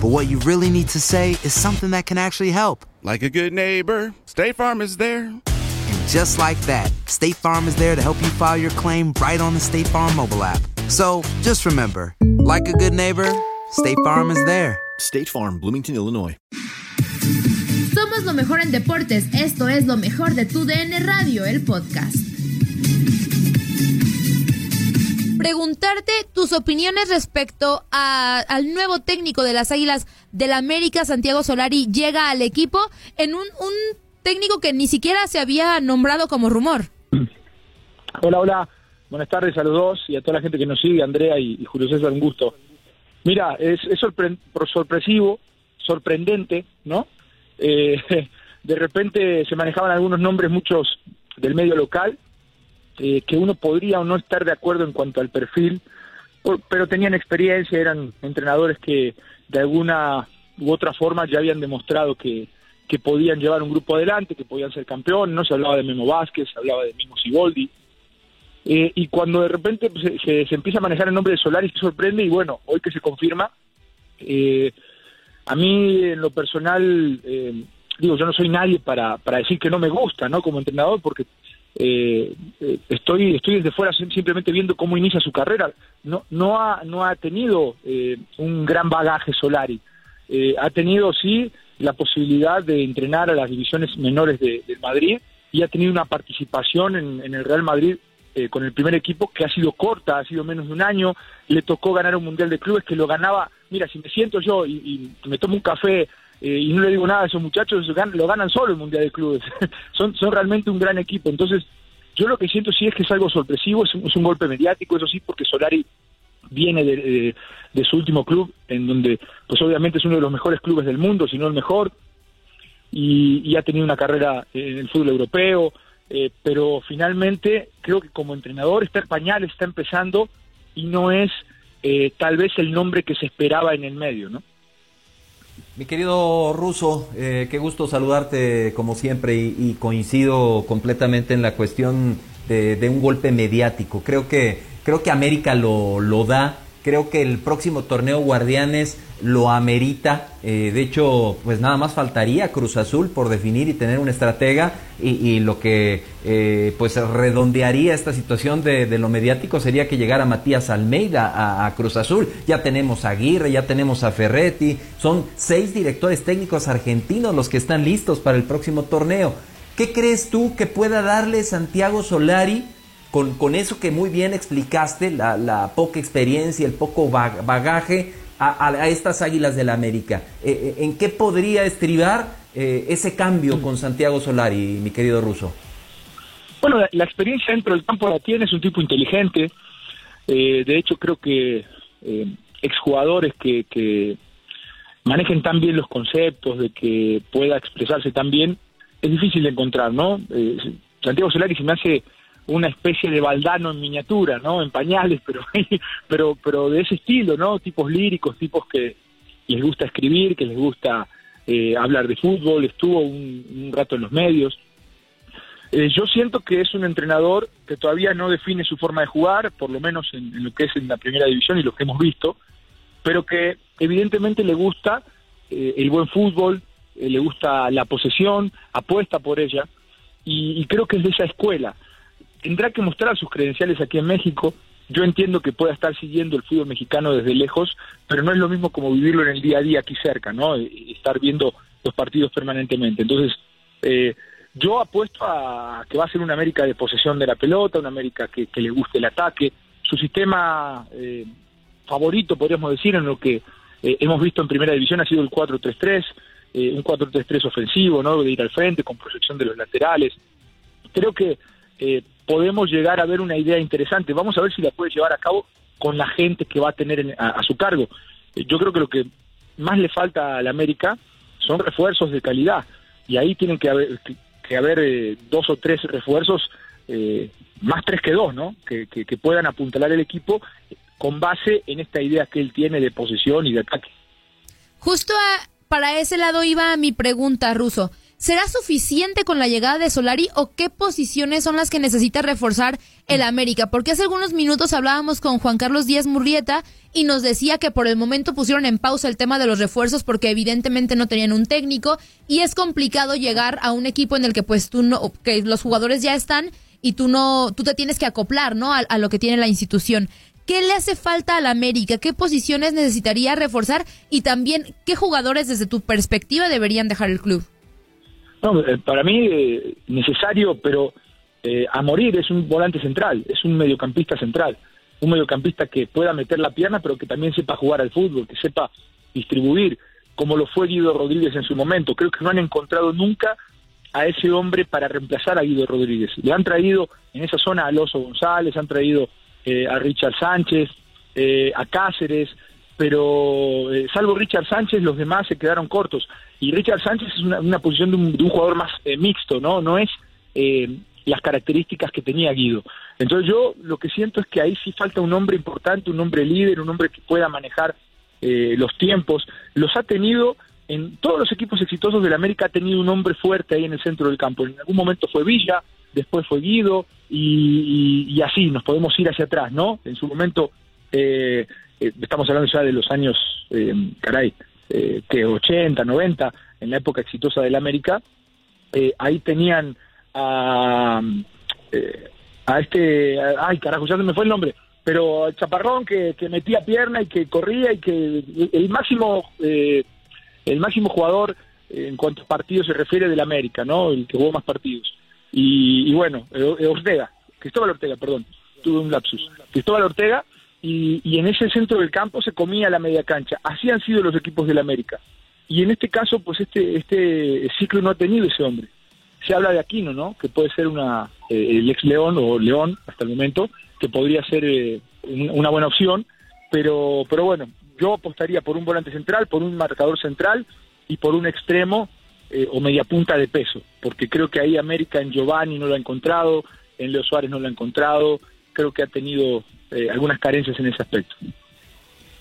but what you really need to say is something that can actually help. Like a good neighbor, State Farm is there. And just like that, State Farm is there to help you file your claim right on the State Farm mobile app. So just remember, like a good neighbor, State Farm is there. State Farm, Bloomington, Illinois. Somos lo mejor en deportes. Esto es lo mejor de tu DN Radio, el podcast. Preguntarte tus opiniones respecto a- al nuevo técnico de las Águilas del América, Santiago Solari, llega al equipo en un, un técnico que ni siquiera se había nombrado como rumor. Hola, hola. Buenas tardes a los dos y a toda la gente que nos sigue, Andrea y, Julio César, un gusto. Mira, es, es sorpresivo, sorprendente, ¿no? Eh, de repente se manejaban algunos nombres, muchos del medio local, eh, que uno podría o no estar de acuerdo en cuanto al perfil, pero tenían experiencia, eran entrenadores que de alguna u otra forma ya habían demostrado que, que podían llevar un grupo adelante, que podían ser campeón, no se hablaba de Memo Vázquez, se hablaba de Mimo Siboldi, eh, y cuando de repente pues, se, se- se empieza a manejar el nombre de Solari, se sorprende y bueno, hoy que se confirma, eh, a mí en lo personal, eh, digo, yo no soy nadie para, para decir que no me gusta, ¿no? Como entrenador, porque eh, estoy estoy desde fuera sim- simplemente viendo cómo inicia su carrera. No no ha no ha tenido eh, un gran bagaje Solari. Eh, ha tenido sí la posibilidad de entrenar a las divisiones menores de, Madrid y ha tenido una participación en, en el Real Madrid eh, con el primer equipo que ha sido corta, ha sido menos de un año, le tocó ganar un Mundial de Clubes que lo ganaba, mira, si me siento yo y, y me tomo un café eh, y no le digo nada a esos muchachos, lo ganan solo el Mundial de Clubes, son, son realmente un gran equipo, entonces yo lo que siento sí es que es algo sorpresivo, es un, es un golpe mediático, eso sí, porque Solari viene de, su último club, en donde pues obviamente es uno de los mejores clubes del mundo, si no el mejor, y, ha tenido una carrera en el fútbol europeo, eh, pero finalmente creo que como entrenador está en pañales, está empezando y no es eh, tal vez el nombre que se esperaba en el medio, ¿no? Mi querido Ruso, eh, qué gusto saludarte como siempre y, y coincido completamente en la cuestión de, de un golpe mediático. Creo que, creo que América lo, lo da, creo que el próximo torneo Guardianes lo amerita. Eh, de hecho, pues nada más faltaría Cruz Azul por definir y tener un estratega y, lo que eh, pues redondearía esta situación de, lo mediático sería que llegara Matías Almeida a, Cruz Azul. Ya tenemos a Aguirre, ya tenemos a Ferretti, son seis directores técnicos argentinos los que están listos para el próximo torneo. ¿Qué crees tú que pueda darle Santiago Solari con, con eso que muy bien explicaste, la, la poca experiencia, el poco ba- bagaje a, a- estas Águilas del América? Eh, eh, ¿En qué podría estribar eh, ese cambio con Santiago Solari, mi querido Ruso? Bueno, la, experiencia dentro del campo la tiene, es un tipo inteligente. Eh, de hecho, creo que exjugadores que, que manejen tan bien los conceptos, de que pueda expresarse tan bien, es difícil de encontrar, ¿no? Santiago Solari se me hace una especie de baldano en miniatura, ¿no? En pañales, pero, pero, pero de ese estilo, ¿no? Tipos líricos, tipos que les gusta escribir, que les gusta eh, hablar de fútbol, estuvo un, rato en los medios. Eh, yo siento que es un entrenador que todavía no define su forma de jugar, por lo menos en, lo que es en la primera división y lo que hemos visto, pero que evidentemente le gusta eh, el buen fútbol, eh, le gusta la posesión, apuesta por ella, y creo que es de esa escuela. Tendrá que mostrar sus credenciales aquí en México. Yo entiendo que pueda estar siguiendo el fútbol mexicano desde lejos, pero no es lo mismo como vivirlo en el día a día aquí cerca, ¿no? Y estar viendo los partidos permanentemente. Entonces, eh, yo apuesto a que va a ser una América de posesión de la pelota, una América que, que le guste el ataque. Su sistema eh, favorito, podríamos decir, en lo que eh, hemos visto en primera división ha sido el 4-3-3, eh, un 4-3-3 ofensivo, ¿no? De ir al frente con proyección de los laterales. Creo que eh, podemos llegar a ver una idea interesante. Vamos a ver si la puede llevar a cabo con la gente que va a tener en- a, su cargo. Eh, yo creo que lo que más le falta a la América son refuerzos de calidad y ahí tienen que haber, que haber eh, dos o tres refuerzos, eh, más tres que dos, ¿no? Que, que, que puedan apuntalar el equipo con base en esta idea que él tiene de posesión y de ataque. Justo a- para ese lado iba mi pregunta, Ruso. ¿Será suficiente con la llegada de Solari o qué posiciones son las que necesita reforzar el América? Porque hace algunos minutos hablábamos con Juan Carlos Díaz Murrieta y nos decía que por el momento pusieron en pausa el tema de los refuerzos porque evidentemente no tenían un técnico y es complicado llegar a un equipo en el que pues tú no, que los jugadores ya están y tú no, tú te tienes que acoplar, ¿no? A, a lo que tiene la institución. ¿Qué le hace falta al América? ¿Qué posiciones necesitaría reforzar? Y también, ¿qué jugadores desde tu perspectiva deberían dejar el club? No, eh, para mí eh, necesario, pero eh, a morir es un volante central, es un mediocampista central, un mediocampista que pueda meter la pierna, pero que también sepa jugar al fútbol, que sepa distribuir, como lo fue Guido Rodríguez en su momento. Creo que no han encontrado nunca a ese hombre para reemplazar a Guido Rodríguez. Le han traído en esa zona a Alonso González, han traído eh, a Richard Sánchez, eh, a Cáceres, pero eh, salvo Richard Sánchez, los demás se quedaron cortos. Y Richard Sánchez es una, posición de un, de un jugador más eh, mixto, ¿no? No es eh, las características que tenía Guido. Entonces yo lo que siento es que ahí sí falta un hombre importante, un hombre líder, un hombre que pueda manejar eh, los tiempos. Los ha tenido en todos los equipos exitosos de la América, ha tenido un hombre fuerte ahí en el centro del campo. En algún momento fue Villa, después fue Guido, y, y- y así nos podemos ir hacia atrás, ¿no? En su momento, eh, eh, estamos hablando ya de los años, eh, caray, que 80, 90, en la época exitosa del América, eh, ahí tenían a, a este, ay carajo, ya se me fue el nombre, pero el Chaparrón que, que metía pierna y que corría y que el máximo, eh, el máximo jugador en cuanto a partidos se refiere del América, ¿no? El que jugó más partidos. Y, y bueno, Ortega, Cristóbal Ortega, perdón, tuve un lapsus. Cristóbal Ortega, y, y en ese centro del campo se comía la media cancha. Así han sido los equipos del América. Y en este caso, pues este, este ciclo no ha tenido ese hombre. Se habla de Aquino, ¿no? Que puede ser una, eh, el ex León o León hasta el momento, que podría ser eh, un- una buena opción, pero, pero bueno, yo apostaría por un volante central, por un marcador central y por un extremo eh, o media punta de peso, porque creo que ahí América en Giovanni no lo ha encontrado, en Leo Suárez no lo ha encontrado, creo que ha tenido eh, algunas carencias en ese aspecto.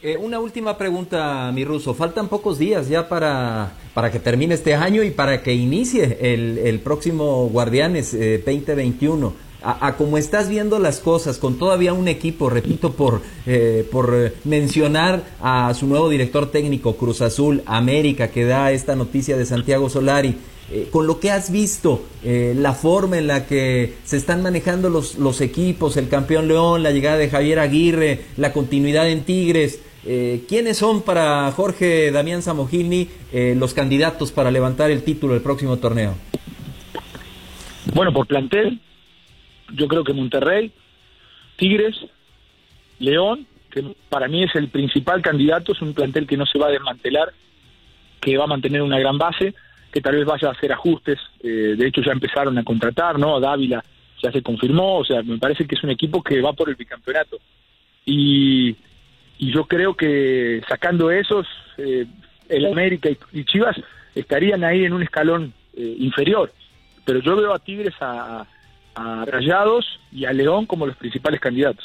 Eh, una última pregunta, mi ruso. Faltan pocos días ya para, para que termine este año y para que inicie el, el próximo Guardianes eh, 2021. A, a como estás viendo las cosas, con todavía un equipo, repito, por, eh, por eh, mencionar a su nuevo director técnico, Cruz Azul, América, que da esta noticia de Santiago Solari, eh, con lo que has visto, eh, la forma en la que se están manejando los, los equipos, el campeón León, la llegada de Javier Aguirre, la continuidad en Tigres, eh, ¿quiénes son para Jorge Damián Samogilni eh, los candidatos para levantar el título del próximo torneo? Bueno, por plantel, yo creo que Monterrey, Tigres, León, que para mí es el principal candidato, es un plantel que no se va a desmantelar, que va a mantener una gran base, que tal vez vaya a hacer ajustes, eh, de hecho ya empezaron a contratar, ¿no? Dávila ya se confirmó, o sea, me parece que es un equipo que va por el bicampeonato. Y, y yo creo que sacando esos, eh, el América y, y Chivas estarían ahí en un escalón eh, inferior. Pero yo veo a Tigres, a, a Rayados y a León como los principales candidatos.